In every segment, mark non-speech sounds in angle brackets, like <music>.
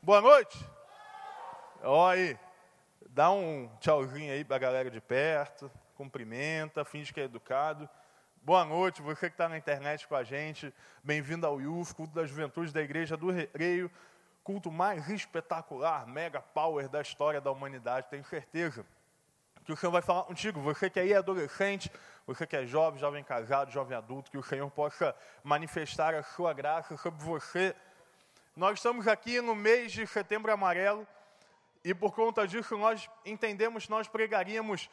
Boa noite. Ó aí, dá um tchauzinho aí para a galera de perto, cumprimenta, finge que é educado. Boa noite, você que está na internet com a gente, bem-vindo ao IUF, culto da juventude da Igreja do Recreio, culto mais espetacular, mega power da história da humanidade, tenho certeza que o Senhor vai falar contigo, você que aí é adolescente, você que é jovem, jovem casado, jovem adulto, que o Senhor possa manifestar a sua graça sobre você. Nós estamos aqui no mês de setembro amarelo, e por conta disso nós entendemos, nós pregaríamos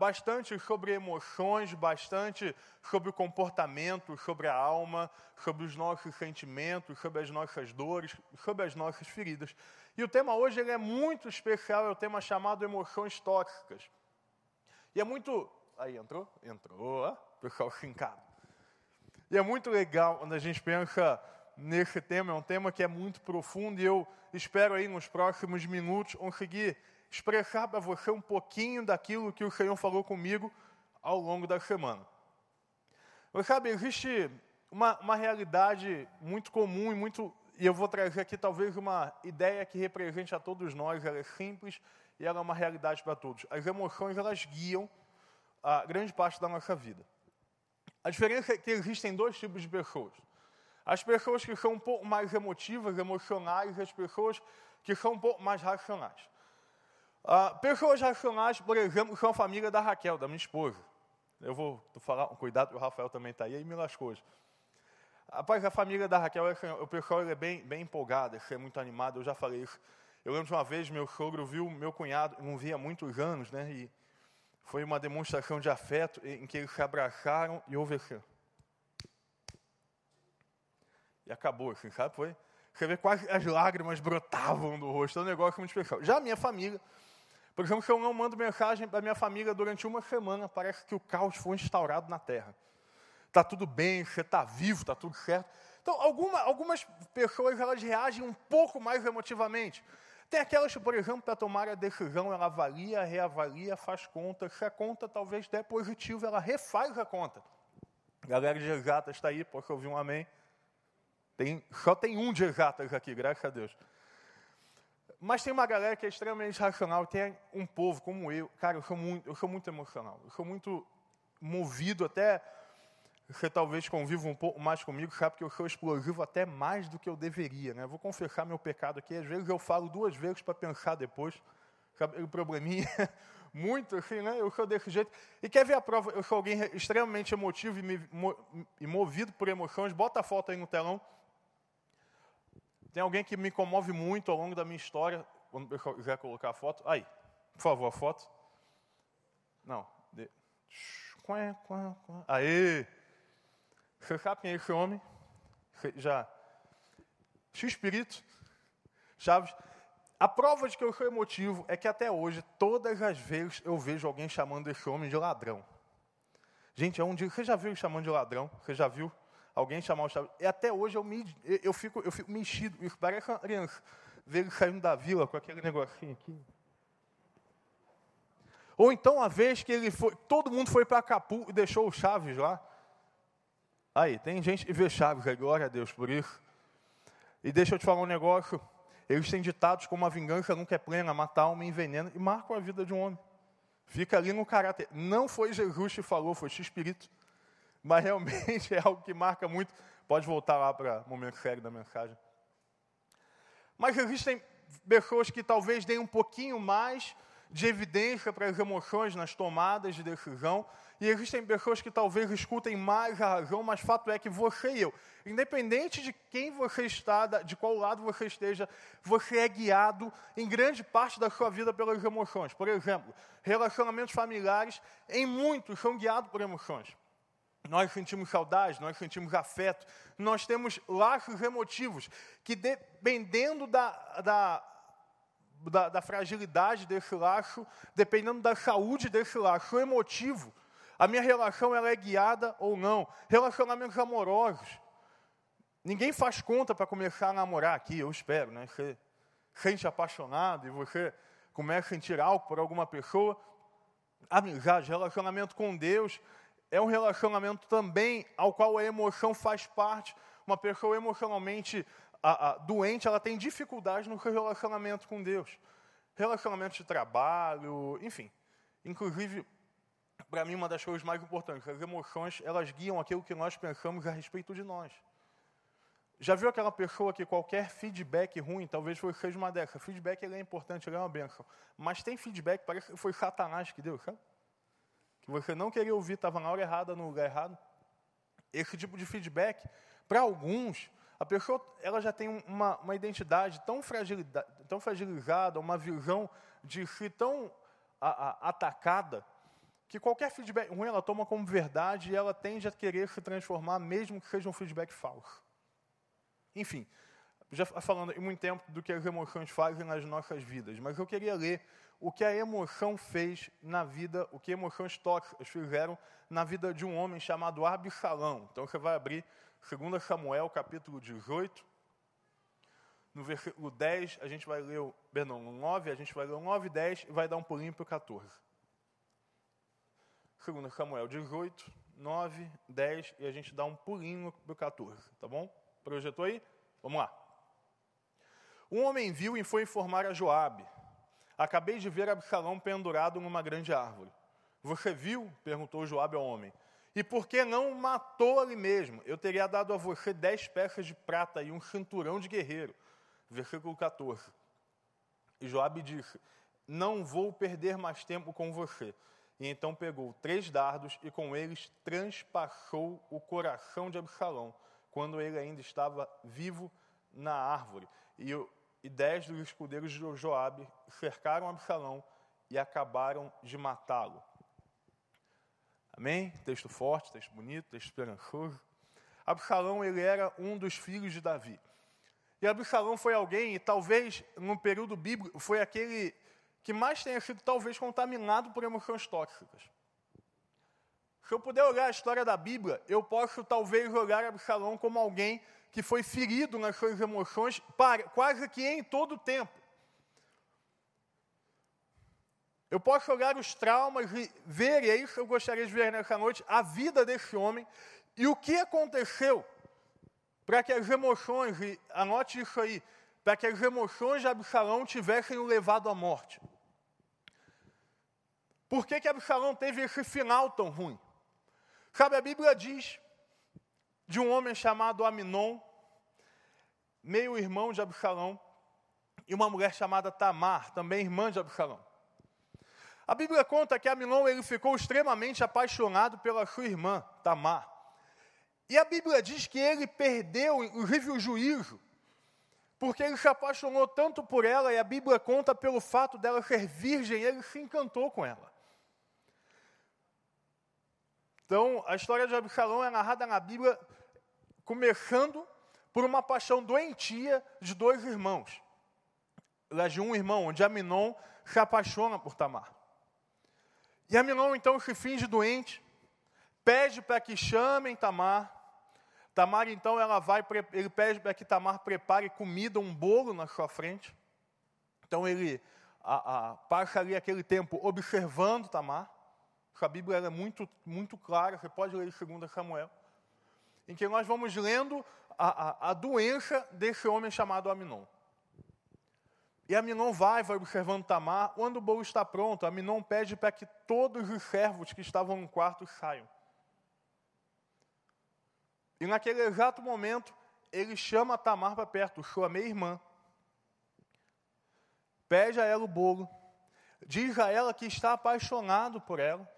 bastante sobre emoções, bastante sobre o comportamento, sobre a alma, sobre os nossos sentimentos, sobre as nossas dores, sobre as nossas feridas. E o tema hoje ele é muito especial, é o tema chamado emoções tóxicas. E é muito. Aí entrou? Entrou, ó, pessoal fincado. E é muito legal quando a gente pensa nesse tema, é um tema que é muito profundo e eu espero aí nos próximos minutos conseguir expressar para você um pouquinho daquilo que o Senhor falou comigo ao longo da semana. Você sabe, existe uma, uma realidade muito comum e muito. E eu vou trazer aqui talvez uma ideia que represente a todos nós, ela é simples e ela é uma realidade para todos. As emoções, elas guiam a grande parte da nossa vida. A diferença é que existem dois tipos de pessoas. As pessoas que são um pouco mais emotivas, emocionais, as pessoas que são um pouco mais racionais. Ah, pessoas racionais, por exemplo, são a família da Raquel, da minha esposa. Eu vou falar, cuidado, o Rafael também está aí, aí me lascou. Rapaz, a família da Raquel, o pessoal é bem, bem empolgado, é muito animado, eu já falei isso. Eu lembro de uma vez, meu sogro viu meu cunhado, não via há muitos anos, né? E foi uma demonstração de afeto em que eles se abraçaram e houve assim. E acabou, assim, sabe? Foi. Você vê quase as lágrimas brotavam do rosto, é um negócio muito especial. Já a minha família, por exemplo, se eu não mando mensagem para minha família durante uma semana, parece que o caos foi instaurado na Terra. Está tudo bem, você está vivo, está tudo certo. Então, alguma, algumas pessoas elas reagem um pouco mais emotivamente. Tem aquelas que, por exemplo, para tomar a decisão, ela avalia, reavalia, faz conta. Se a conta talvez der positivo, ela refaz a conta. Galera de exatas está aí, posso ouvir um amém? Tem, só tem um de exatas aqui, graças a Deus. Mas tem uma galera que é extremamente racional, tem um povo como eu. Cara, eu sou muito, eu sou muito emocional. Eu sou muito movido até. Você talvez conviva um pouco mais comigo, sabe que eu sou explosivo até mais do que eu deveria. Né? vou confessar meu pecado aqui. Às vezes eu falo duas vezes para pensar depois. Sabe, o probleminha <laughs> muito assim, né? Eu sou desse jeito. E quer ver a prova? Eu sou alguém extremamente emotivo e, me, e movido por emoções. Bota a foto aí no telão. Tem alguém que me comove muito ao longo da minha história. Quando eu quiser colocar a foto. Aí, por favor, a foto. Não. De... Aê! Você sabe quem é esse homem? Já. X-Espírito. Chaves. A prova de que eu sou emotivo é que até hoje, todas as vezes, eu vejo alguém chamando esse homem de ladrão. Gente, é um dia. Você já viu chamando de ladrão? Você já viu? Alguém chamar o Chaves. E até hoje eu, me, eu, fico, eu fico mexido. Parece uma criança. Ver ele saindo da vila com aquele negocinho aqui. Ou então a vez que ele foi, todo mundo foi para Capu e deixou o Chaves lá. Aí, tem gente que vê Chaves aí, glória a Deus por isso. E deixa eu te falar um negócio. Eles têm ditados como a vingança nunca é plena, matar alma envenena e marcam a vida de um homem. Fica ali no caráter. Não foi Jesus que falou, foi o Espírito mas realmente <laughs> é algo que marca muito. Pode voltar lá para o momento sério da mensagem. Mas existem pessoas que talvez deem um pouquinho mais de evidência para as emoções nas tomadas de decisão, e existem pessoas que talvez escutem mais a razão, mas fato é que você e eu, independente de quem você está, de qual lado você esteja, você é guiado em grande parte da sua vida pelas emoções. Por exemplo, relacionamentos familiares, em muitos, são guiados por emoções. Nós sentimos saudade, nós sentimos afeto, nós temos laços emotivos que, dependendo da, da, da, da fragilidade desse laço, dependendo da saúde desse laço emotivo, a minha relação ela é guiada ou não. Relacionamentos amorosos. Ninguém faz conta para começar a namorar aqui, eu espero, né? Você sente apaixonado e você começa a sentir algo por alguma pessoa. Amizade, relacionamento com Deus, é um relacionamento também ao qual a emoção faz parte. Uma pessoa emocionalmente a, a doente ela tem dificuldade no relacionamento com Deus. Relacionamento de trabalho, enfim. Inclusive, para mim, uma das coisas mais importantes, as emoções, elas guiam aquilo que nós pensamos a respeito de nós. Já viu aquela pessoa que qualquer feedback ruim, talvez seja uma dessas. Feedback ele é importante, ele é uma benção. Mas tem feedback, parece que foi Satanás que deu, sabe? Você não queria ouvir, estava na hora errada, no lugar errado. Esse tipo de feedback, para alguns, a pessoa ela já tem uma, uma identidade tão, tão fragilizada, uma visão de si tão a, a, atacada, que qualquer feedback ruim ela toma como verdade e ela tende a querer se transformar, mesmo que seja um feedback falso. Enfim, já falando em muito tempo do que as emoções fazem nas nossas vidas, mas eu queria ler o que a emoção fez na vida, o que emoções tóxicas fizeram na vida de um homem chamado Absalão. Então você vai abrir 2 Samuel, capítulo 18. No versículo 10, a gente vai ler. Perdão, no 9, a gente vai ler o 9 e 10 e vai dar um pulinho para o 14. 2 Samuel 18, 9, 10 e a gente dá um pulinho para o 14, tá bom? Projetou aí? Vamos lá. Um homem viu e foi informar a Joabe. Acabei de ver Absalão pendurado numa grande árvore. Você viu? perguntou Joabe ao homem. E por que não matou ali mesmo? Eu teria dado a você dez peças de prata e um cinturão de guerreiro. Versículo 14. E Joabe disse: Não vou perder mais tempo com você. E então pegou três dardos e com eles transpassou o coração de Absalão, quando ele ainda estava vivo na árvore. E, e dez dos escudeiros de Joabe cercaram Absalão e acabaram de matá-lo. Amém? Texto forte, texto bonito, texto esperançoso. Absalão, ele era um dos filhos de Davi. E Absalão foi alguém, e talvez no período bíblico, foi aquele que mais tenha sido talvez contaminado por emoções tóxicas. Se eu puder olhar a história da Bíblia, eu posso talvez olhar Absalão como alguém que foi ferido nas suas emoções para, quase que em todo o tempo. Eu posso olhar os traumas e ver, e é isso que eu gostaria de ver nessa noite, a vida desse homem e o que aconteceu para que as emoções, e anote isso aí, para que as emoções de Absalão tivessem o levado à morte. Por que, que Absalão teve esse final tão ruim? Sabe, a Bíblia diz de um homem chamado Aminon, meio irmão de Absalão, e uma mulher chamada Tamar, também irmã de Absalão. A Bíblia conta que Aminon ele ficou extremamente apaixonado pela sua irmã, Tamar. E a Bíblia diz que ele perdeu, inclusive, o juízo, porque ele se apaixonou tanto por ela, e a Bíblia conta pelo fato dela ser virgem, ele se encantou com ela. Então, a história de Absalão é narrada na Bíblia começando por uma paixão doentia de dois irmãos. De um irmão, onde Aminon se apaixona por Tamar. E Aminon então se finge doente, pede para que chamem Tamar. Tamar então ela vai, ele pede para que Tamar prepare comida, um bolo na sua frente. Então ele a, a, passa ali aquele tempo observando Tamar. A Bíblia é muito, muito clara, você pode ler em 2 Samuel, em que nós vamos lendo a, a, a doença desse homem chamado Aminon. E Aminon vai, vai observando Tamar. Quando o bolo está pronto, Aminon pede para que todos os servos que estavam no quarto saiam. E naquele exato momento, ele chama Tamar para perto, sua meia-irmã. Pede a ela o bolo. Diz a ela que está apaixonado por ela.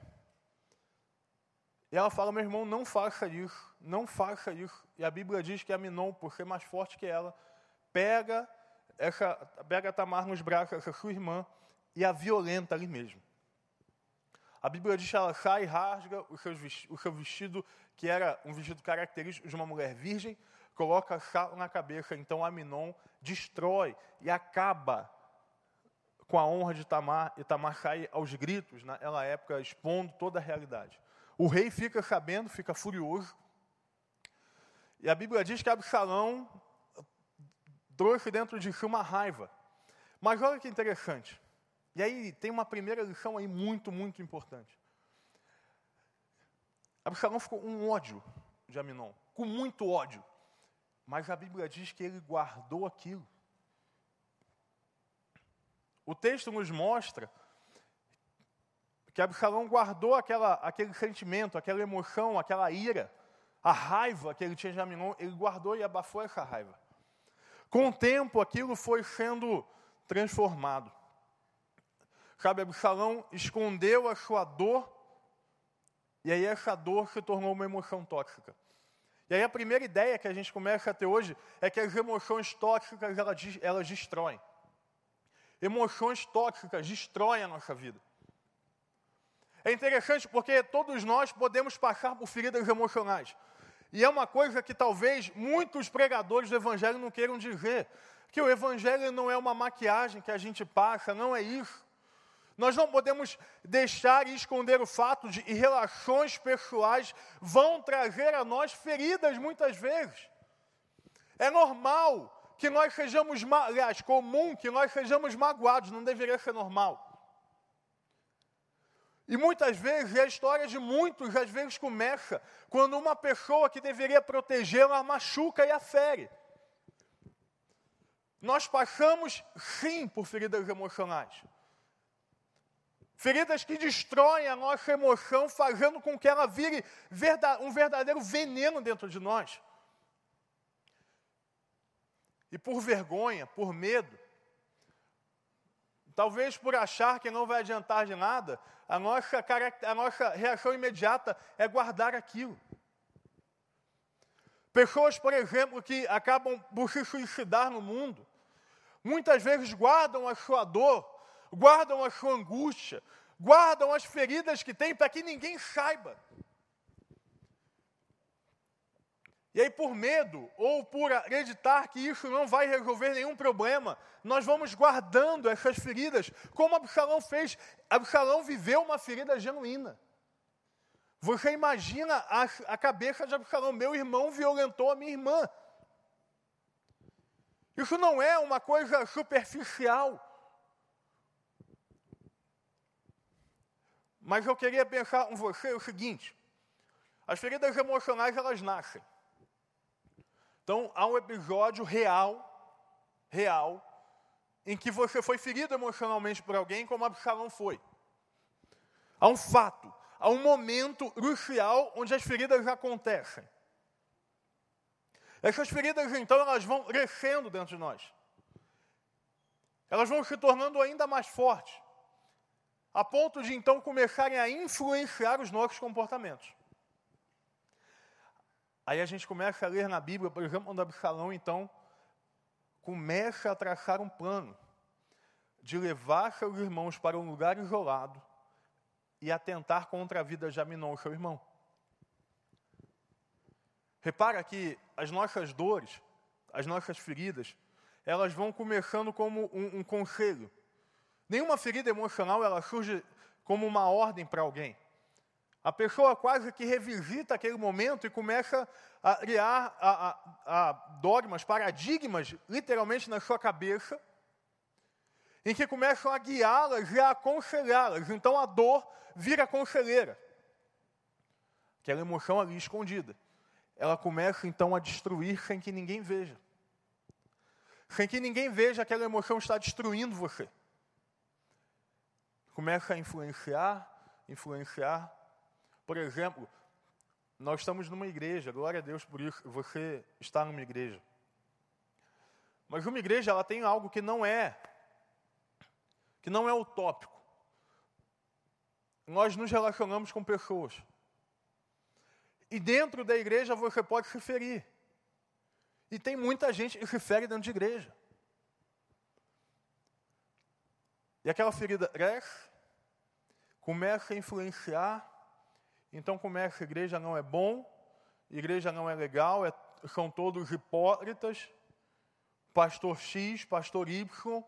E ela fala, meu irmão, não faça isso, não faça isso. E a Bíblia diz que Aminon, por ser mais forte que ela, pega essa, pega Tamar nos braços, essa sua irmã, e a violenta ali mesmo. A Bíblia diz que ela sai e rasga o seu, o seu vestido, que era um vestido característico de uma mulher virgem, coloca sal na cabeça. Então Aminon destrói e acaba com a honra de Tamar, e Tamar sai aos gritos, naquela época, expondo toda a realidade. O rei fica sabendo, fica furioso. E a Bíblia diz que Absalão trouxe dentro de si uma raiva. Mas olha que interessante. E aí tem uma primeira lição aí muito, muito importante. Absalão ficou um ódio de Aminon, com muito ódio. Mas a Bíblia diz que ele guardou aquilo. O texto nos mostra que Absalão guardou aquela, aquele sentimento, aquela emoção, aquela ira, a raiva que ele tinha de Aminon, ele guardou e abafou essa raiva. Com o tempo, aquilo foi sendo transformado. Sabe, Absalão escondeu a sua dor, e aí essa dor se tornou uma emoção tóxica. E aí a primeira ideia que a gente começa a ter hoje é que as emoções tóxicas, elas, elas destroem. Emoções tóxicas destroem a nossa vida. É interessante porque todos nós podemos passar por feridas emocionais. E é uma coisa que talvez muitos pregadores do Evangelho não queiram dizer. Que o Evangelho não é uma maquiagem que a gente passa, não é isso. Nós não podemos deixar e esconder o fato de que relações pessoais vão trazer a nós feridas muitas vezes. É normal que nós sejamos, aliás, comum que nós sejamos magoados, não deveria ser normal. E muitas vezes, a história de muitos, às vezes começa quando uma pessoa que deveria protegê-la machuca e a fere. Nós passamos, sim, por feridas emocionais. Feridas que destroem a nossa emoção, fazendo com que ela vire um verdadeiro veneno dentro de nós. E por vergonha, por medo, talvez por achar que não vai adiantar de nada, a nossa, a nossa reação imediata é guardar aquilo. Pessoas, por exemplo, que acabam por se suicidar no mundo, muitas vezes guardam a sua dor, guardam a sua angústia, guardam as feridas que têm para que ninguém saiba. E aí, por medo ou por acreditar que isso não vai resolver nenhum problema, nós vamos guardando essas feridas, como Absalão fez. Absalão viveu uma ferida genuína. Você imagina a, a cabeça de Absalão: meu irmão violentou a minha irmã. Isso não é uma coisa superficial. Mas eu queria pensar com você o seguinte: as feridas emocionais elas nascem. Então há um episódio real, real, em que você foi ferido emocionalmente por alguém, como Absalão foi. Há um fato, há um momento crucial onde as feridas acontecem. Essas feridas, então, elas vão crescendo dentro de nós. Elas vão se tornando ainda mais fortes a ponto de então começarem a influenciar os nossos comportamentos. Aí a gente começa a ler na Bíblia, por exemplo, quando Absalão então começa a traçar um plano de levar seus irmãos para um lugar isolado e atentar contra a vida de Aminon, seu irmão. Repara que as nossas dores, as nossas feridas, elas vão começando como um, um conselho Nenhuma ferida emocional ela surge como uma ordem para alguém. A pessoa quase que revisita aquele momento e começa a criar a, a, a dogmas, paradigmas, literalmente na sua cabeça, em que começam a guiá-las e a aconselhá-las. Então a dor vira conselheira. Aquela emoção ali escondida. Ela começa então a destruir sem que ninguém veja. Sem que ninguém veja aquela emoção está destruindo você começa a influenciar, influenciar. Por exemplo, nós estamos numa igreja, glória a Deus por isso, você está numa igreja. Mas uma igreja, ela tem algo que não é, que não é utópico. Nós nos relacionamos com pessoas. E dentro da igreja você pode se ferir. E tem muita gente que se fere dentro de igreja. E aquela ferida cresce, começa a influenciar, então começa, a igreja não é bom, igreja não é legal, é, são todos hipócritas, pastor X, pastor Y,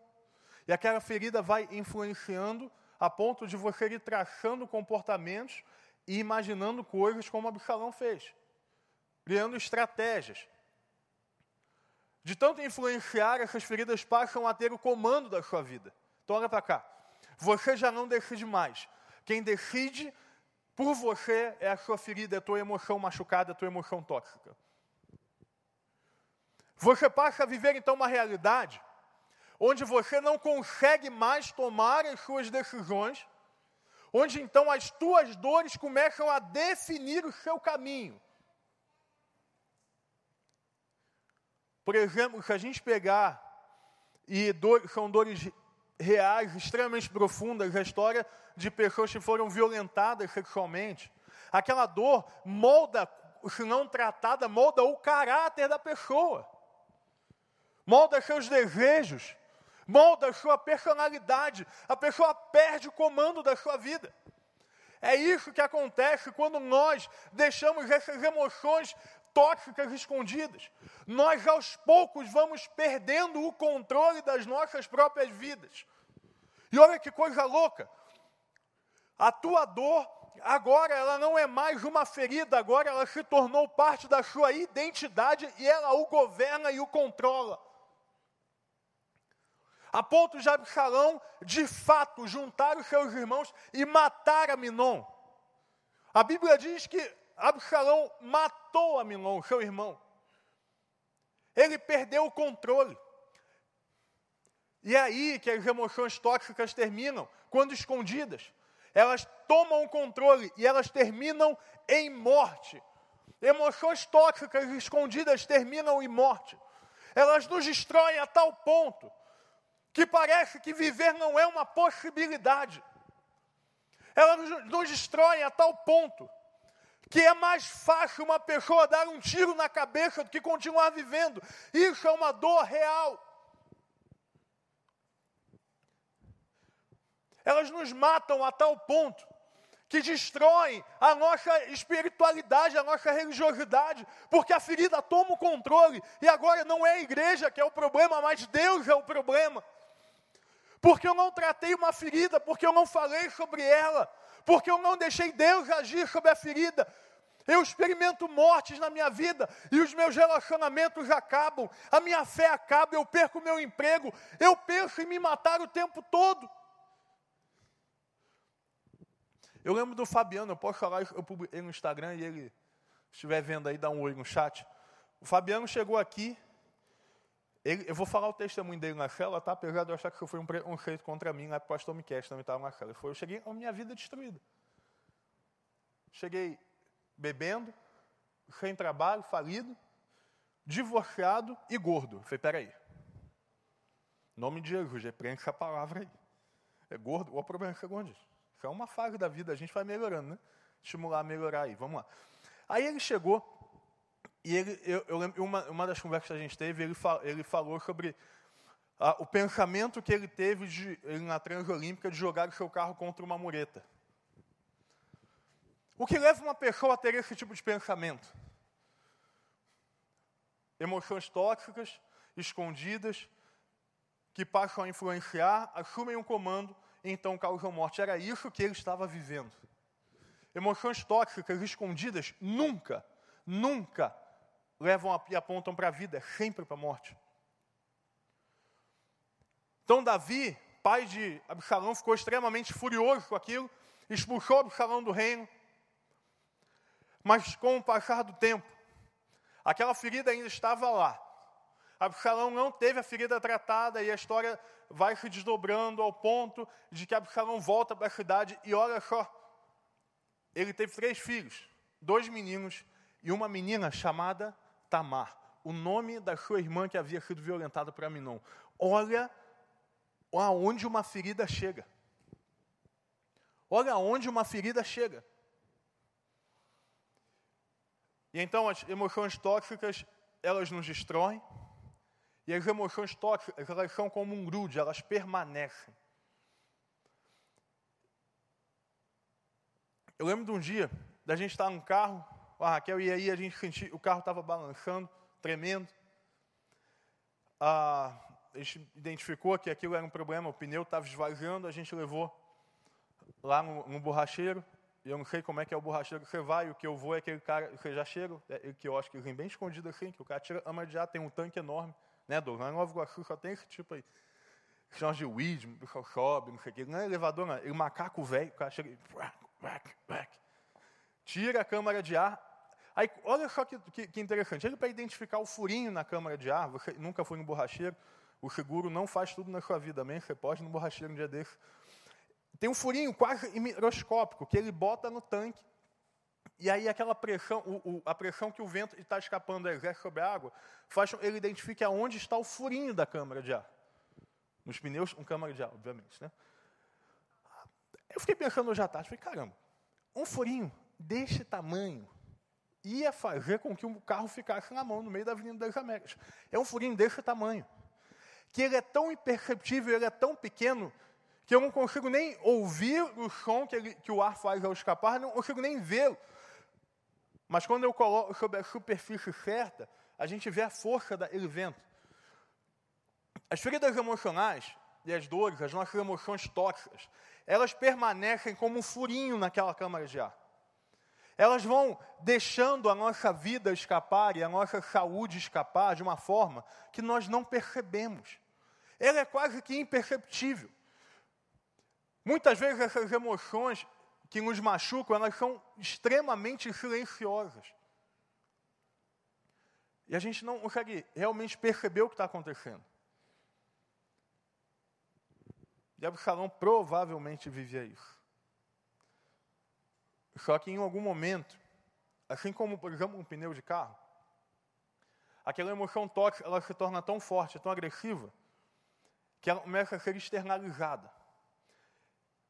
e aquela ferida vai influenciando a ponto de você ir traçando comportamentos e imaginando coisas como Absalão fez, criando estratégias. De tanto influenciar, essas feridas passam a ter o comando da sua vida. Então olha para cá. Você já não decide mais. Quem decide por você é a sua ferida, é a tua emoção machucada, a tua emoção tóxica. Você passa a viver então uma realidade onde você não consegue mais tomar as suas decisões, onde então as tuas dores começam a definir o seu caminho. Por exemplo, se a gente pegar, e são dores reais, extremamente profundas, a história de pessoas que foram violentadas sexualmente, aquela dor molda, se não tratada, molda o caráter da pessoa molda seus desejos, molda sua personalidade. A pessoa perde o comando da sua vida. É isso que acontece quando nós deixamos essas emoções tóxicas escondidas. Nós aos poucos vamos perdendo o controle das nossas próprias vidas. E olha que coisa louca. A tua dor agora ela não é mais uma ferida, agora ela se tornou parte da sua identidade e ela o governa e o controla a ponto de Absalão, de fato, juntar os seus irmãos e matar Aminon. A Bíblia diz que Absalão matou Aminon, seu irmão. Ele perdeu o controle. E é aí que as emoções tóxicas terminam, quando escondidas. Elas tomam o controle e elas terminam em morte. Emoções tóxicas escondidas terminam em morte. Elas nos destroem a tal ponto que parece que viver não é uma possibilidade. Ela nos destrói a tal ponto que é mais fácil uma pessoa dar um tiro na cabeça do que continuar vivendo. Isso é uma dor real. Elas nos matam a tal ponto que destroem a nossa espiritualidade, a nossa religiosidade, porque a ferida toma o controle e agora não é a igreja que é o problema, mas Deus é o problema porque eu não tratei uma ferida, porque eu não falei sobre ela, porque eu não deixei Deus agir sobre a ferida. Eu experimento mortes na minha vida e os meus relacionamentos acabam, a minha fé acaba, eu perco o meu emprego, eu penso em me matar o tempo todo. Eu lembro do Fabiano, eu posso falar, eu publiquei no Instagram e ele estiver vendo aí, dá um oi no chat. O Fabiano chegou aqui ele, eu vou falar o testemunho dele na cela, tá? apesar de eu achar que foi um preconceito contra mim, lá o pastor Miquel também estava na cela. Ele falou, eu cheguei a minha vida destruída. Cheguei bebendo, sem trabalho, falido, divorciado e gordo. Eu falei, peraí. Em nome de Jesus, repreende essa palavra aí. É gordo, o problema é segundo isso. Isso é uma fase da vida, a gente vai melhorando, né? Estimular a melhorar aí, vamos lá. Aí ele chegou, e ele, eu, eu lembro, uma, uma das conversas que a gente teve, ele, fal, ele falou sobre ah, o pensamento que ele teve de, na Transolímpica de jogar o seu carro contra uma mureta. O que leva uma pessoa a ter esse tipo de pensamento? Emoções tóxicas, escondidas, que passam a influenciar, assumem um comando e então causam morte. Era isso que ele estava vivendo. Emoções tóxicas escondidas nunca, nunca levam e apontam para a vida, sempre para a morte. Então Davi, pai de Absalão, ficou extremamente furioso com aquilo, expulsou Absalão do reino. Mas com o passar do tempo, aquela ferida ainda estava lá. Absalão não teve a ferida tratada e a história vai se desdobrando ao ponto de que Absalão volta para a cidade e olha só, ele teve três filhos, dois meninos e uma menina chamada Tamar, o nome da sua irmã que havia sido violentada por Aminon. Olha aonde uma ferida chega. Olha aonde uma ferida chega. E então as emoções tóxicas, elas nos destroem. E as emoções tóxicas, elas são como um grude, elas permanecem. Eu lembro de um dia, da gente estar num carro, a Raquel, e aí a gente sentiu, o carro estava balançando, tremendo. Ah, a gente identificou que aquilo era um problema, o pneu estava esvaziando, a gente levou lá no, no borracheiro. Eu não sei como é que é o borracheiro que você vai, o que eu vou é aquele cara, você já chega, é, que eu acho que vem bem escondido assim, que o cara tira ama de ar, tem um tanque enorme, né, do Lá em Nova Iguaçu só tem esse tipo aí. Chama de weed, o pessoal sobe, não sei o quê. Não é elevador, não. Ele macaco velho, o cara chega e tira a câmara de ar. Aí, olha só que, que, que interessante. Ele, para identificar o furinho na câmara de ar, você nunca foi no borracheiro, o seguro não faz tudo na sua vida, amém? Você pode ir no borracheiro um dia desse. Tem um furinho quase microscópico que ele bota no tanque. E aí aquela pressão, o, o, a pressão que o vento está escapando exerce sobre a água, faz com que ele identifique aonde está o furinho da câmara de ar. Nos pneus, um câmara de ar, obviamente. Né? Eu fiquei pensando hoje à tarde, falei, caramba, um furinho desse tamanho ia fazer com que o carro ficasse na mão no meio da Avenida das Américas. É um furinho desse tamanho. Que ele é tão imperceptível, ele é tão pequeno, que eu não consigo nem ouvir o som que, ele, que o ar faz ao escapar, não consigo nem vê-lo. Mas quando eu coloco sobre a superfície certa, a gente vê a força daquele vento. As feridas emocionais e as dores, as nossas emoções tóxicas, elas permanecem como um furinho naquela câmara de ar. Elas vão deixando a nossa vida escapar e a nossa saúde escapar de uma forma que nós não percebemos. Ela é quase que imperceptível. Muitas vezes essas emoções que nos machucam, elas são extremamente silenciosas. E a gente não consegue realmente perceber o que está acontecendo. E Absalão provavelmente vivia isso. Só que em algum momento, assim como, por exemplo, um pneu de carro, aquela emoção tóxica ela se torna tão forte, tão agressiva, que ela começa a ser externalizada.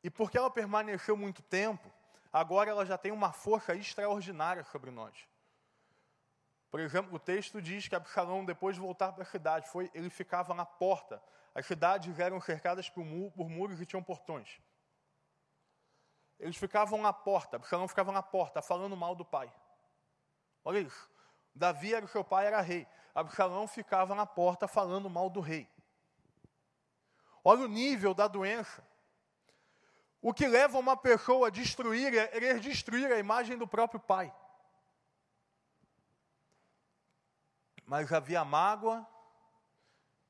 E porque ela permaneceu muito tempo, agora ela já tem uma força extraordinária sobre nós. Por exemplo, o texto diz que Absalão, depois de voltar para a cidade, foi, ele ficava na porta. As cidades eram cercadas por, por muros e tinham portões. Eles ficavam na porta, Absalão ficava na porta, falando mal do pai. Olha isso. Davi era o seu pai, era rei. Absalão ficava na porta falando mal do rei. Olha o nível da doença. O que leva uma pessoa a destruir é querer destruir a imagem do próprio pai. Mas havia mágoa,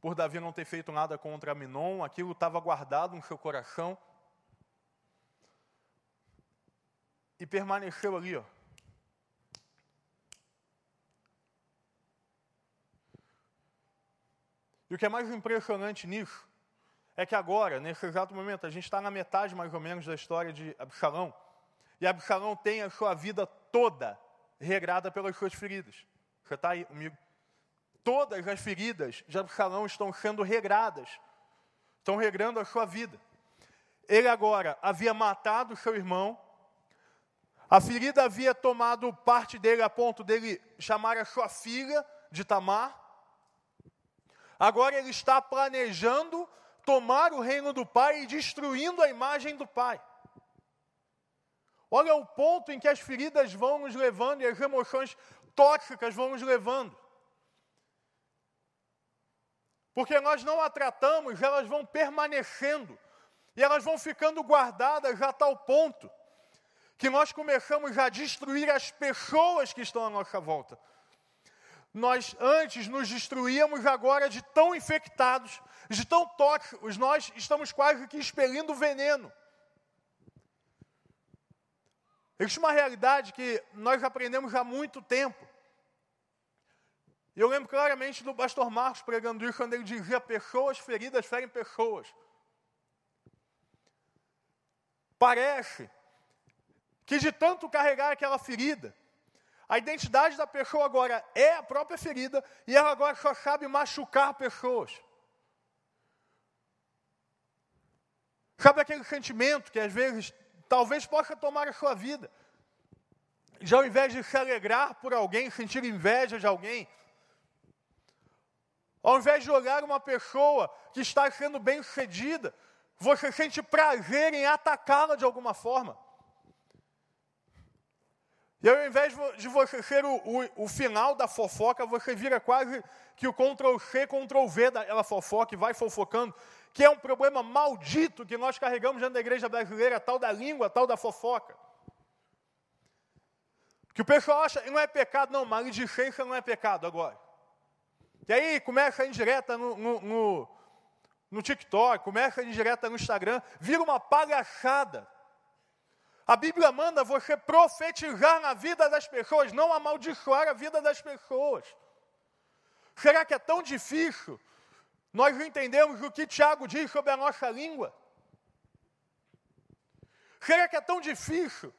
por Davi não ter feito nada contra Aminon, aquilo estava guardado no seu coração. E permaneceu ali, ó. E o que é mais impressionante nisso é que agora, nesse exato momento, a gente está na metade mais ou menos da história de Absalão, e Absalão tem a sua vida toda regrada pelas suas feridas. Você está aí comigo? Todas as feridas de Absalão estão sendo regradas, estão regrando a sua vida. Ele agora havia matado seu irmão, a ferida havia tomado parte dele a ponto dele chamar a sua filha de Tamar. Agora ele está planejando tomar o reino do Pai e destruindo a imagem do Pai. Olha o ponto em que as feridas vão nos levando e as emoções tóxicas vão nos levando. Porque nós não a tratamos, elas vão permanecendo. E elas vão ficando guardadas a tal ponto que nós começamos a destruir as pessoas que estão à nossa volta. Nós antes nos destruíamos, agora de tão infectados, de tão tóxicos, nós estamos quase que expelindo veneno. Existe uma realidade que nós aprendemos há muito tempo. Eu lembro claramente do pastor Marcos pregando isso, quando ele dizia: pessoas feridas ferem pessoas. Parece que de tanto carregar aquela ferida, a identidade da pessoa agora é a própria ferida e ela agora só sabe machucar pessoas. Sabe aquele sentimento que às vezes talvez possa tomar a sua vida? Já ao invés de se alegrar por alguém, sentir inveja de alguém, ao invés de olhar uma pessoa que está sendo bem sucedida, você sente prazer em atacá-la de alguma forma. E ao invés de você ser o, o, o, final da fofoca, você vira quase que o Ctrl C, Ctrl V daquela fofoca e vai fofocando, que é um problema maldito que nós carregamos dentro da igreja brasileira, tal da língua, tal da fofoca. Que o pessoal acha não é pecado, não, maledicência não é pecado agora. E aí começa a indireta no, no, no, no TikTok, começa a indireta no Instagram, vira uma palhaçada. A Bíblia manda você profetizar na vida das pessoas, não amaldiçoar a vida das pessoas. Será que é tão difícil nós entendemos o que Tiago diz sobre a nossa língua? Será que é tão difícil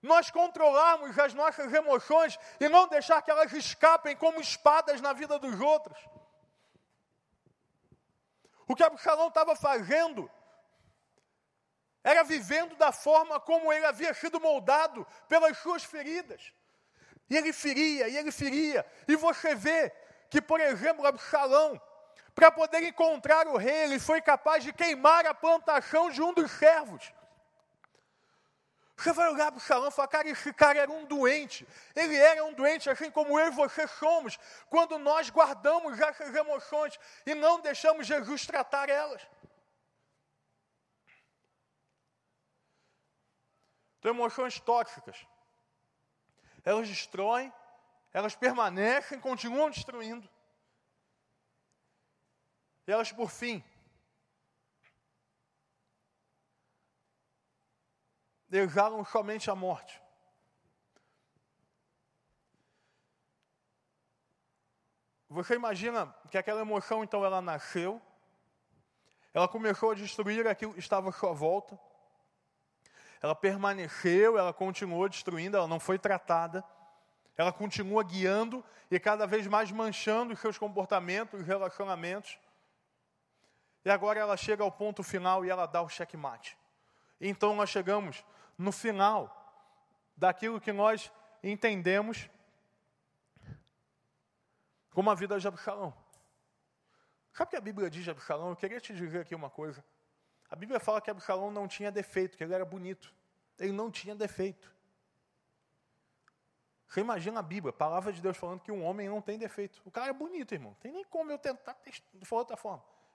nós controlarmos as nossas emoções e não deixar que elas escapem como espadas na vida dos outros? O que Absalão estava fazendo era vivendo da forma como ele havia sido moldado pelas suas feridas. E ele feria, e ele feria. E você vê que, por exemplo, Absalão, para poder encontrar o rei, ele foi capaz de queimar a plantação de um dos servos. Você vai olhar para o salão e falar, cara, esse cara era um doente. Ele era um doente, assim como eu e você somos, quando nós guardamos essas emoções e não deixamos Jesus tratar elas. Então, emoções tóxicas, elas destroem, elas permanecem, continuam destruindo. Elas, por fim, exalam somente a morte. Você imagina que aquela emoção, então, ela nasceu, ela começou a destruir aquilo que estava à sua volta, ela permaneceu, ela continuou destruindo, ela não foi tratada, ela continua guiando e cada vez mais manchando os seus comportamentos, os relacionamentos. E agora ela chega ao ponto final e ela dá o checkmate. Então nós chegamos no final daquilo que nós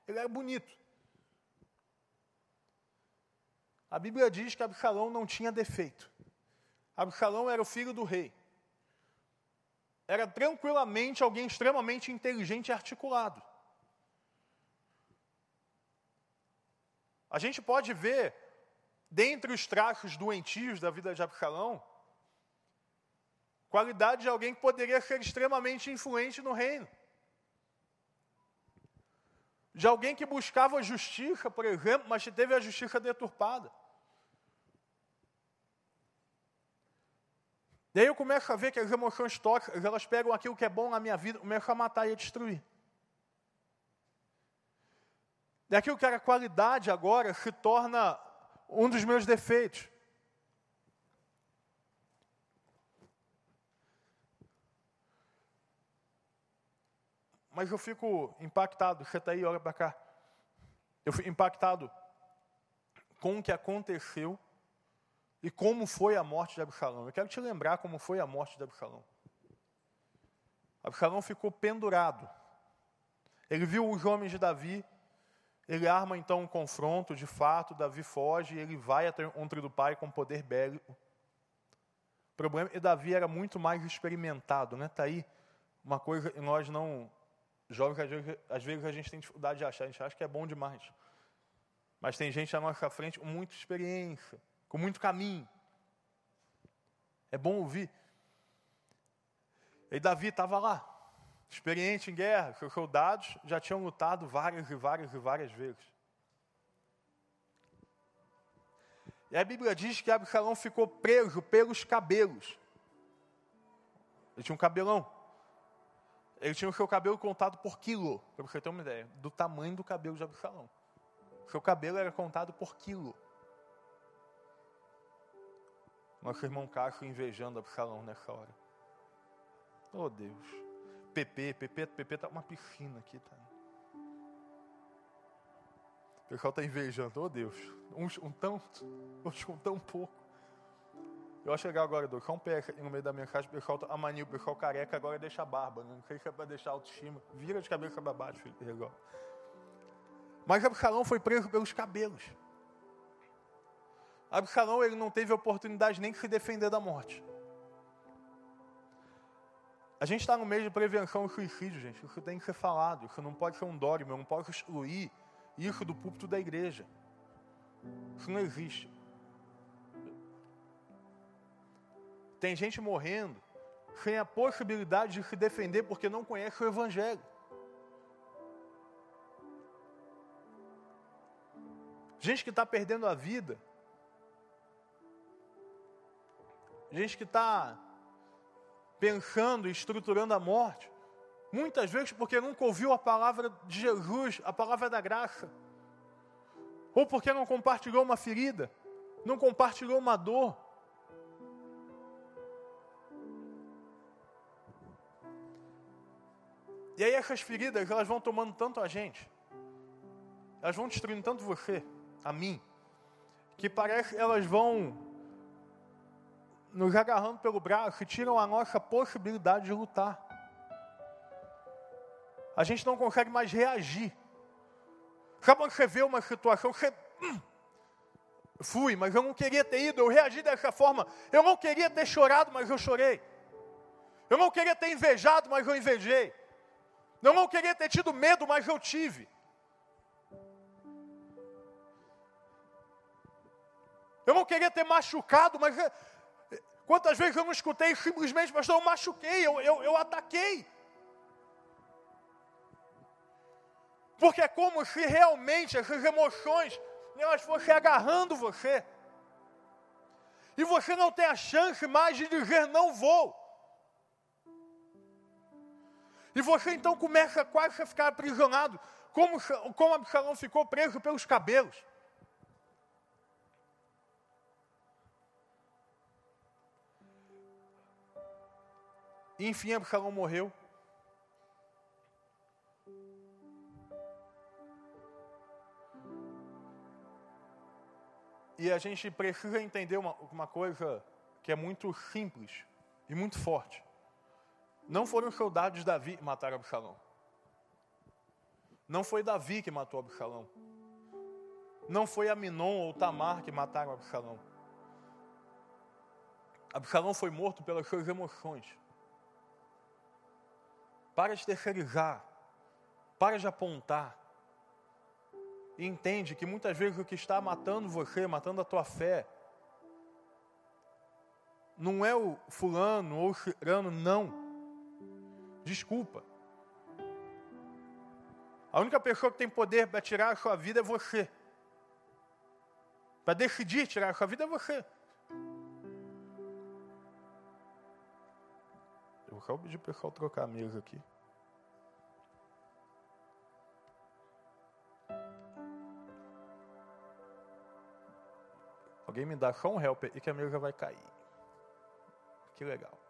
Ele era bonito. A Bíblia diz que Absalão não tinha defeito. Absalão era o filho do rei. Era tranquilamente alguém extremamente inteligente e articulado. A gente pode ver, dentre os traços doentios da vida de Absalão, qualidade de alguém que poderia ser extremamente influente no reino. De alguém que buscava justiça, por exemplo, mas que teve a justiça deturpada. E aí eu começo a ver que as emoções tóxicas, elas pegam aquilo que é bom na minha vida, começam a matar e a destruir. E aquilo que era qualidade agora se torna um dos meus defeitos. Mas eu fico impactado, está aí, olha para cá. Eu fico impactado com o que aconteceu e como foi a morte de Absalão. Eu quero te lembrar como foi a morte de Absalão. Absalão ficou pendurado. Ele viu os homens de Davi, ele arma então um confronto, de fato, Davi foge ele vai até contra do pai com poder bélico. O problema é que Davi era muito mais experimentado, né? Está aí uma coisa que nós não, jovens, às vezes a gente tem dificuldade de achar, a gente acha que é bom demais. Mas tem gente à nossa frente com muita experiência, com muito caminho. É bom ouvir. E Davi estava lá, experiente em guerra, seus soldados já tinham lutado várias e várias e várias vezes. E a Bíblia diz que Absalão ficou preso pelos cabelos. Ele tinha um cabelão. Ele tinha o seu cabelo contado por quilo, para você ter uma ideia, do tamanho do cabelo de Absalão. O seu cabelo era contado por quilo. Nosso irmão Cássio invejando Absalão nessa hora. Oh Deus. PP, PP, PP tá uma piscina aqui, tá? O pessoal está invejando, oh Deus, uns um tanto, outros com tão pouco. Eu vou chegar agora, Deus, só um pé no meio da minha casa, o pessoal tá, a mania, o pessoal careca agora deixa a barba, né? não sei se é para deixar autoestima, vira de cabeça para baixo, filho, Mas Absalão foi preso pelos cabelos. Absalão ele não teve oportunidade nem de se defender da morte. A gente está no meio de prevenção do suicídio, gente. Isso tem que ser falado. Isso não pode ser um dogma, não pode excluir isso do púlpito da igreja. Isso não existe. Tem gente morrendo sem a possibilidade de se defender porque não conhece o Evangelho. Gente que está perdendo a vida. Gente que está pensando e estruturando a morte. Muitas vezes porque nunca ouviu a palavra de Jesus, a palavra da graça. Ou porque não compartilhou uma ferida, não compartilhou uma dor. E aí essas feridas, elas vão tomando tanto a gente, elas vão destruindo tanto você, a mim, que parece elas vão nos agarrando pelo braço e tiram a nossa possibilidade de lutar. A gente não consegue mais reagir. Sabe quando você vê uma situação, você. Hum, fui, mas eu não queria ter ido, eu reagi dessa forma. Eu não queria ter chorado, mas eu chorei. Eu não queria ter invejado, mas eu invejei. Eu não queria ter tido medo, mas eu tive. Eu não queria ter machucado, mas quantas vezes eu não escutei simplesmente, mas eu machuquei, eu, eu, eu ataquei. Porque é como se realmente essas emoções elas fossem agarrando você. E você não tem a chance mais de dizer não vou. E você então começa quase a ficar aprisionado, como, como Absalão ficou preso pelos cabelos. Enfim, Absalão morreu. E a gente precisa entender uma, uma coisa que é muito simples e muito forte. Não foram os soldados de Davi que mataram Absalão. Não foi Davi que matou Absalão. Não foi Aminon ou Tamar que mataram Absalão. Absalão foi morto pelas suas emoções. Para de terceirizar. Para de apontar. E entende que muitas vezes o que está matando você, matando a tua fé, não é o fulano ou o cirano, não Desculpa. A única pessoa que tem poder para tirar a sua vida é você. Para decidir tirar a sua vida é você. Eu vou pedir para o pessoal trocar a mesa aqui. Alguém me dá só um helper e que a mesa vai cair. Que legal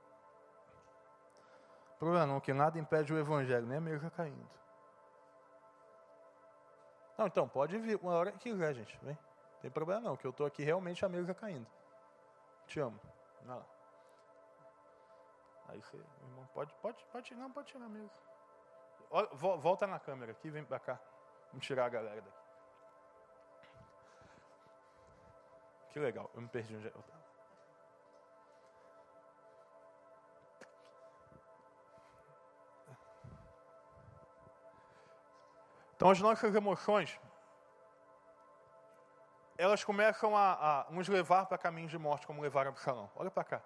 problema não, que nada impede o evangelho, nem a mesa caindo. Não, então, pode vir uma hora que quiser, gente. Vem. Não tem problema não, que eu estou aqui realmente a mesa caindo. Te amo. Vai lá. Aí você, irmão, pode, pode, pode, não, pode tirar mesa. Volta na câmera aqui, vem para cá. Vamos tirar a galera daqui. Que legal, eu me perdi onde eu estava. Então, as nossas emoções, elas começam a, a nos levar para caminhos de morte, como levaram Absalão. Olha para cá.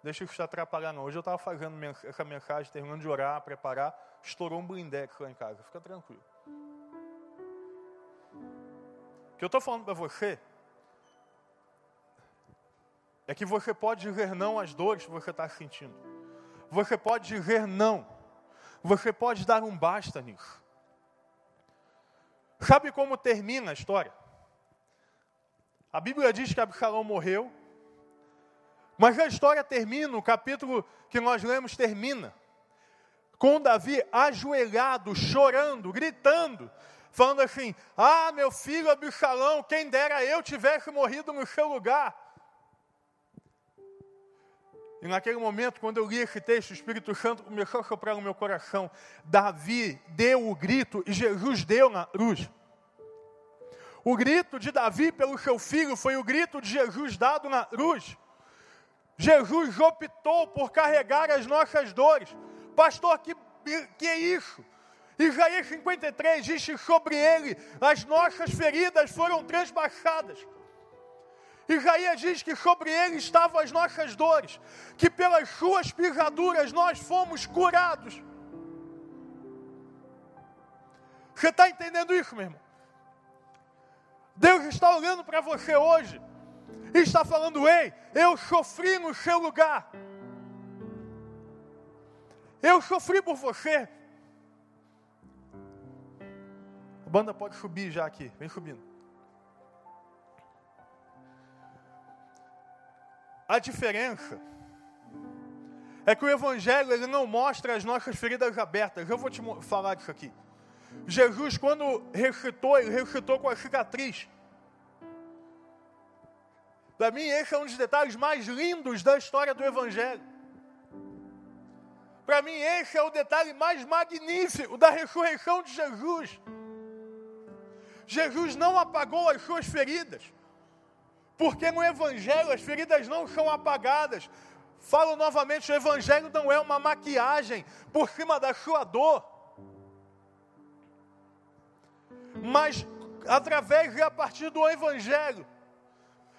Deixa isso te atrapalhar, não. Hoje eu estava fazendo essa mensagem, terminando de orar, preparar, estourou um blindex lá em casa. Fica tranquilo. O que eu estou falando para você é que você pode dizer não às dores que você está sentindo. Você pode dizer não. Você pode dar um basta nisso. Sabe como termina a história? A Bíblia diz que Absalão morreu, mas a história termina, o capítulo que nós lemos termina, com Davi ajoelhado, chorando, gritando, falando assim: Ah, meu filho Absalão, quem dera eu tivesse morrido no seu lugar. E naquele momento, quando eu li esse texto, o Espírito Santo começou a soprar no meu coração. Davi deu o grito e Jesus deu na cruz. O grito de Davi pelo seu filho foi o grito de Jesus dado na cruz. Jesus optou por carregar as nossas dores. Pastor, que, que é isso? Isaías 53 diz sobre ele as nossas feridas foram transpassadas Isaías diz que sobre ele estavam as nossas dores, que pelas suas pisaduras nós fomos curados. Você está entendendo isso, meu irmão? Deus está olhando para você hoje e está falando: Ei, eu sofri no seu lugar. Eu sofri por você. A banda pode subir já aqui, vem subindo. A diferença é que o Evangelho ele não mostra as nossas feridas abertas. Eu vou te falar disso aqui. Jesus, quando ressuscitou, ele ressuscitou com a cicatriz. Para mim, esse é um dos detalhes mais lindos da história do Evangelho. Para mim, esse é o detalhe mais magnífico da ressurreição de Jesus. Jesus não apagou as suas feridas, porque no Evangelho as feridas não são apagadas. Falo novamente: o Evangelho não é uma maquiagem por cima da sua dor, mas através e a partir do Evangelho,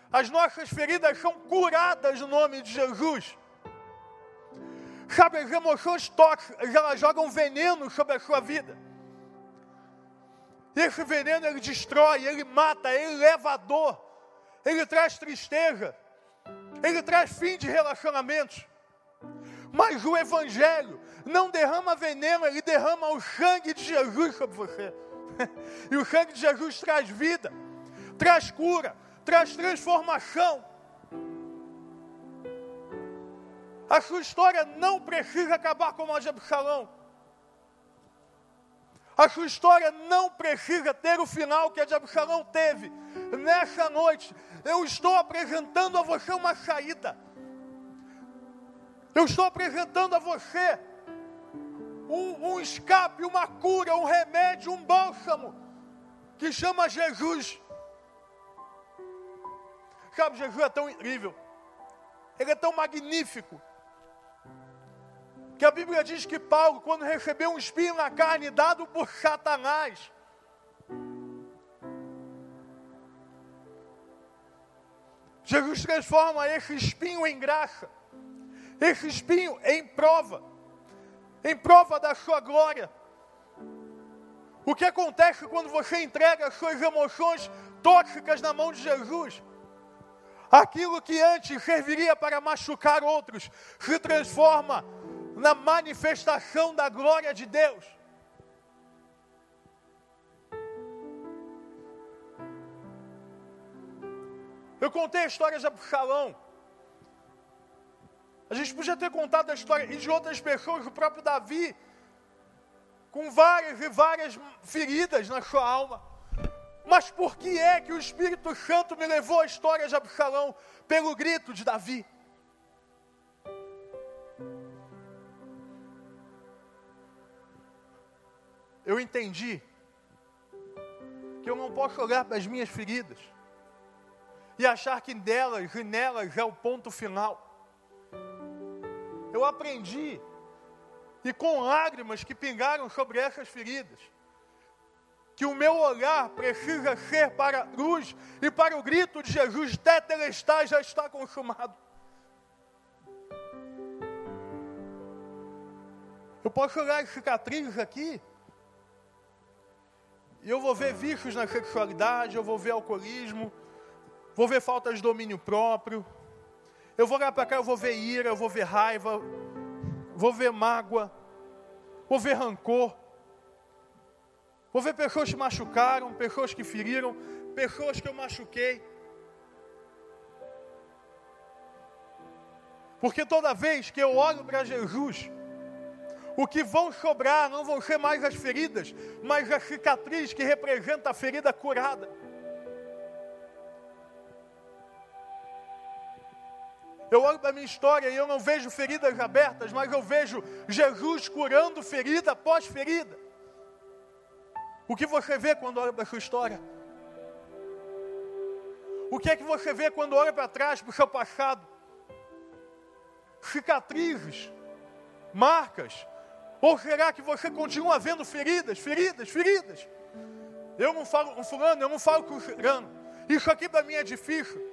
as nossas feridas são curadas no nome de Jesus. Sabe, as emoções tóxicas, elas jogam veneno sobre a sua vida. Esse veneno ele destrói, ele mata, ele leva a dor, ele traz tristeza, ele traz fim de relacionamentos. Mas o Evangelho não derrama veneno, ele derrama o sangue de Jesus sobre você. <laughs> E o sangue de Jesus traz vida, traz cura, traz transformação. A sua história não precisa acabar como a de Absalão. A sua história não precisa ter o final que a de Absalão teve. Nessa noite, eu estou apresentando a você uma saída. Eu estou apresentando a você um, um escape, uma cura, um remédio, um bálsamo, que chama Jesus. Sabe, Jesus é tão incrível, ele é tão magnífico, que a Bíblia diz que Paulo, quando recebeu um espinho na carne dado por Satanás, Jesus transforma esse espinho em graça, esse espinho em prova, em prova da sua glória. O que acontece quando você entrega as suas emoções tóxicas na mão de Jesus? Aquilo que antes serviria para machucar outros se transforma na manifestação da glória de Deus. Eu contei a história de Absalão. A gente podia ter contado a história de outras pessoas, o próprio Davi, com várias e várias feridas na sua alma. Mas por que é que o Espírito Santo me levou à história de Absalão? Pelo grito de Davi. eu entendi que eu não posso olhar para as minhas feridas e achar que delas e nelas é o ponto final. Eu aprendi, e com lágrimas que pingaram sobre essas feridas, que o meu olhar precisa ser para a cruz e para o grito de Jesus: Tetelestai já está consumado. Eu posso olhar as cicatrizes aqui e eu vou ver vícios na sexualidade, eu vou ver alcoolismo, vou ver falta de domínio próprio. Eu vou olhar para cá, eu vou ver ira, eu vou ver raiva, vou ver mágoa, vou ver rancor. Vou ver pessoas que machucaram, pessoas que feriram, pessoas que eu machuquei. Porque toda vez que eu olho para Jesus, o que vão sobrar não vão ser mais as feridas, mas a cicatriz que representa a ferida curada. Eu olho para a minha história e eu não vejo feridas abertas, mas eu vejo Jesus curando ferida após ferida. O que você vê quando olha para a sua história? O que é que você vê quando olha para trás, para o seu passado? Cicatrizes, marcas, ou será que você continua vendo feridas, feridas, feridas? Eu não falo com fulano, eu não falo com fulano. Isso aqui para mim é difícil.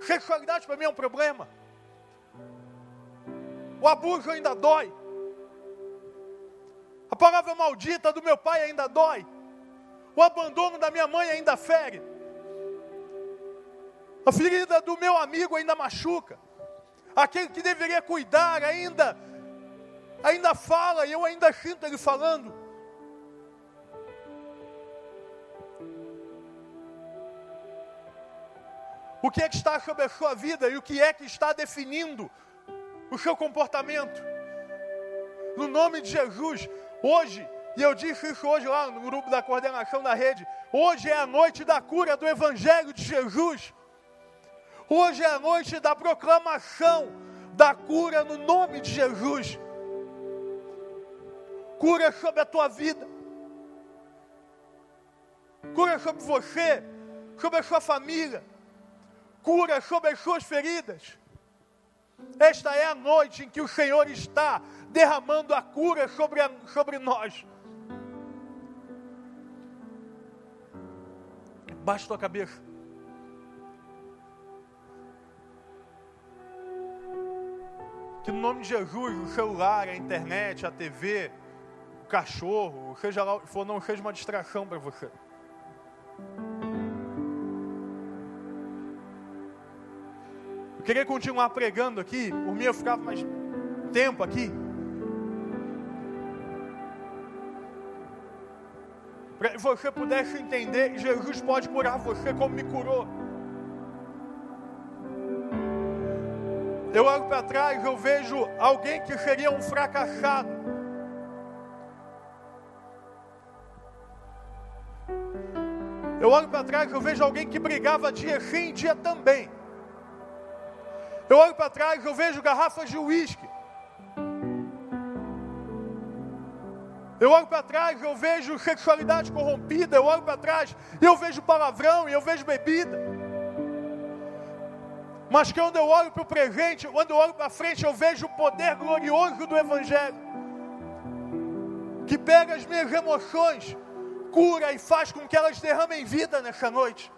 Sexualidade para mim é um problema. O abuso ainda dói. A palavra maldita do meu pai ainda dói. O abandono da minha mãe ainda fere. A ferida do meu amigo ainda machuca. Aquele que deveria cuidar ainda ainda fala e eu ainda sinto ele falando. O que é que está sobre a sua vida e o que é que está definindo o seu comportamento? No nome de Jesus, hoje, e eu disse isso hoje lá no grupo da coordenação da rede, hoje é a noite da cura do Evangelho de Jesus. Hoje é a noite da proclamação da cura no nome de Jesus. Cura sobre a tua vida. Cura sobre você, sobre a sua família. Cura sobre as suas feridas. Esta é a noite em que o Senhor está derramando a cura sobre, a, sobre nós. Baixa tua cabeça. Que no nome de Jesus, o celular, a internet, a TV, o cachorro, seja lá o que for, não seja uma distração para você. Queria continuar pregando aqui, por mim eu ficava mais tempo aqui. Para que você pudesse entender Jesus pode curar você como me curou. Eu olho para trás, eu vejo alguém que seria um fracassado. Eu olho para trás, eu vejo alguém que brigava dia sim, dia também. Eu olho para trás, eu vejo garrafas de uísque. Eu olho para trás, eu vejo sexualidade corrompida. Eu olho para trás, eu vejo palavrão e eu vejo bebida. Mas quando eu olho para o presente, quando eu olho para frente, eu vejo o poder glorioso do Evangelho. Que pega as minhas emoções, cura e faz com que elas derramem vida nessa noite.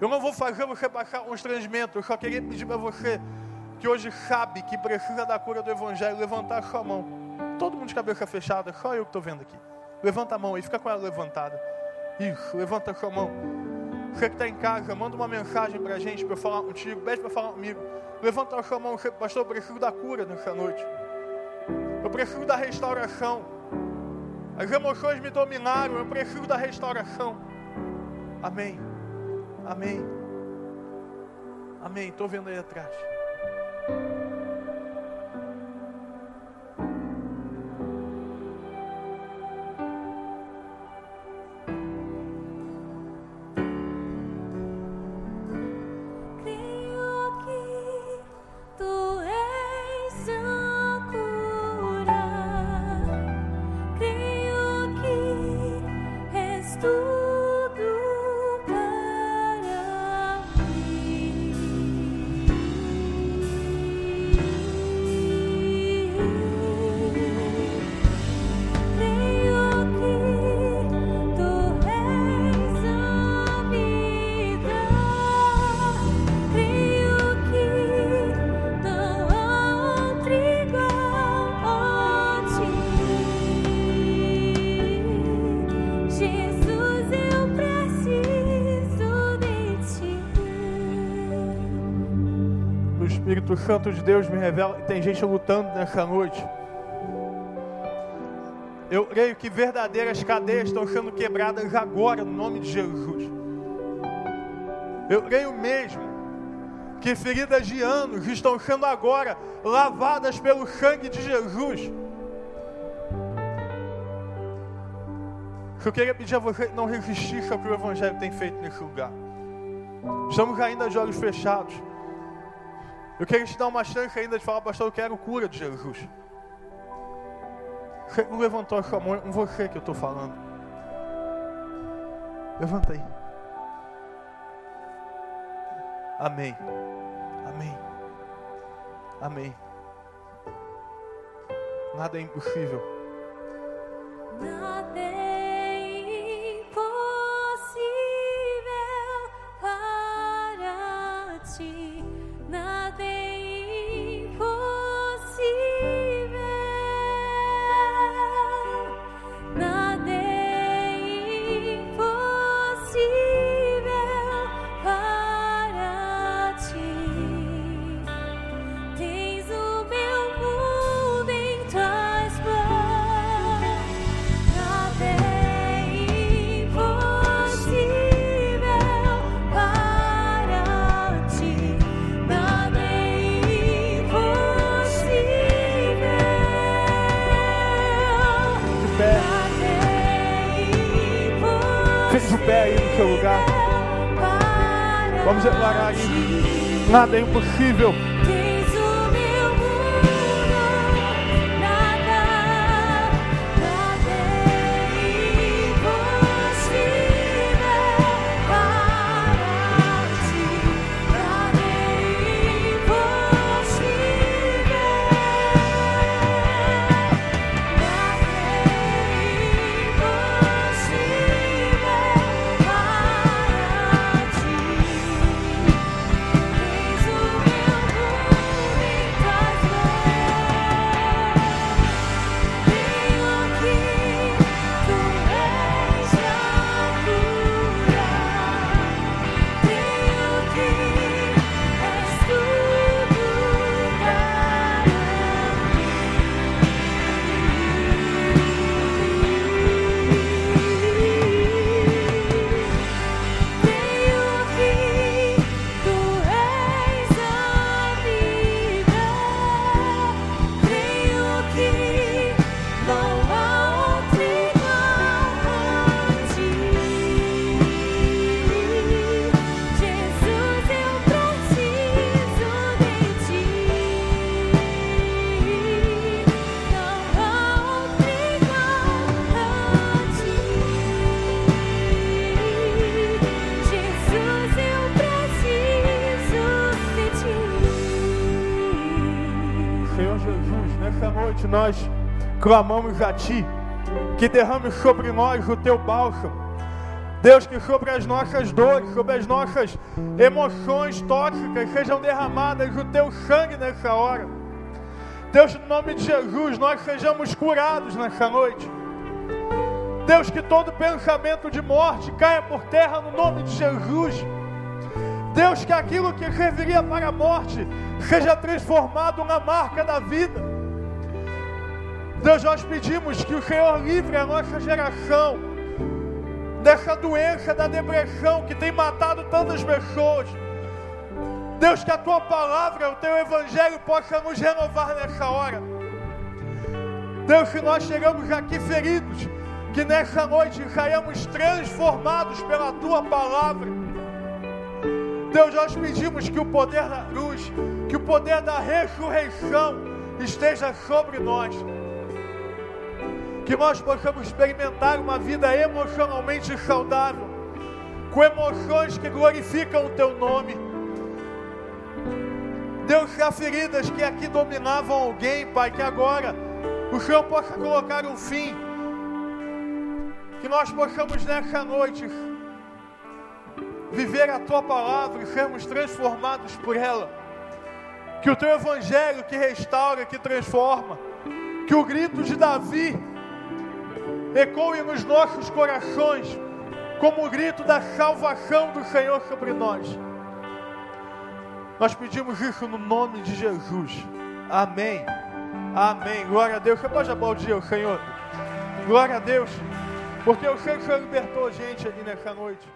Eu não vou fazer você passar constrangimento, eu só queria pedir para você que hoje sabe que precisa da cura do Evangelho, levantar a sua mão. Todo mundo de cabeça fechada, só eu que estou vendo aqui. Levanta a mão aí, fica com ela levantada. Isso, levanta a sua mão. Você que está em casa, manda uma mensagem para a gente, para eu falar contigo, pede para falar comigo. Levanta a sua mão, pastor, eu preciso da cura nessa noite. Eu preciso da restauração. As emoções me dominaram, eu preciso da restauração. Amém. Amém. Amém. Estou vendo aí atrás. Espírito Santo de Deus me revela que tem gente lutando nessa noite. Eu creio que verdadeiras cadeias estão sendo quebradas agora, no nome de Jesus. Eu creio mesmo que feridas de anos estão sendo agora lavadas pelo sangue de Jesus. Eu queria pedir a você que não resistisse ao que o Evangelho tem feito nesse lugar. Estamos ainda de olhos fechados. Eu quero te dar uma chance ainda de falar, pastor, eu quero cura de Jesus. Você não levantou a sua mão, é com você que eu estou falando. Levanta aí. Amém. Amém. Amém. Nada é impossível. Nada é Nada é clamamos a Ti, que derrame sobre nós o Teu bálsamo. Deus, que sobre as nossas dores, sobre as nossas emoções tóxicas, sejam derramadas o Teu sangue nessa hora. Deus, no nome de Jesus, nós sejamos curados nessa noite. Deus, que todo pensamento de morte caia por terra no nome de Jesus. Deus, que aquilo que serviria para a morte seja transformado na marca da vida. Deus, nós pedimos que o Senhor livre a nossa geração dessa doença da depressão que tem matado tantas pessoas. Deus, que a tua palavra, o teu evangelho possa nos renovar nessa hora. Deus, que nós chegamos aqui feridos, que nessa noite saiamos transformados pela tua palavra. Deus, nós pedimos que o poder da cruz, que o poder da ressurreição esteja sobre nós que nós possamos experimentar uma vida emocionalmente saudável, com emoções que glorificam o Teu nome. Deus, há feridas que aqui dominavam alguém, Pai, que agora o Senhor possa colocar um fim, que nós possamos nessa noite viver a Tua palavra e sermos transformados por ela. Que o Teu Evangelho que restaura, que transforma, que o grito de Davi ecoe nos nossos corações como o grito da salvação do Senhor sobre nós. Nós pedimos isso no nome de Jesus. Amém. Amém. Glória a Deus. Você pode aplaudir o Senhor? Glória a Deus. Porque eu sei que o Senhor libertou a gente aqui nessa noite.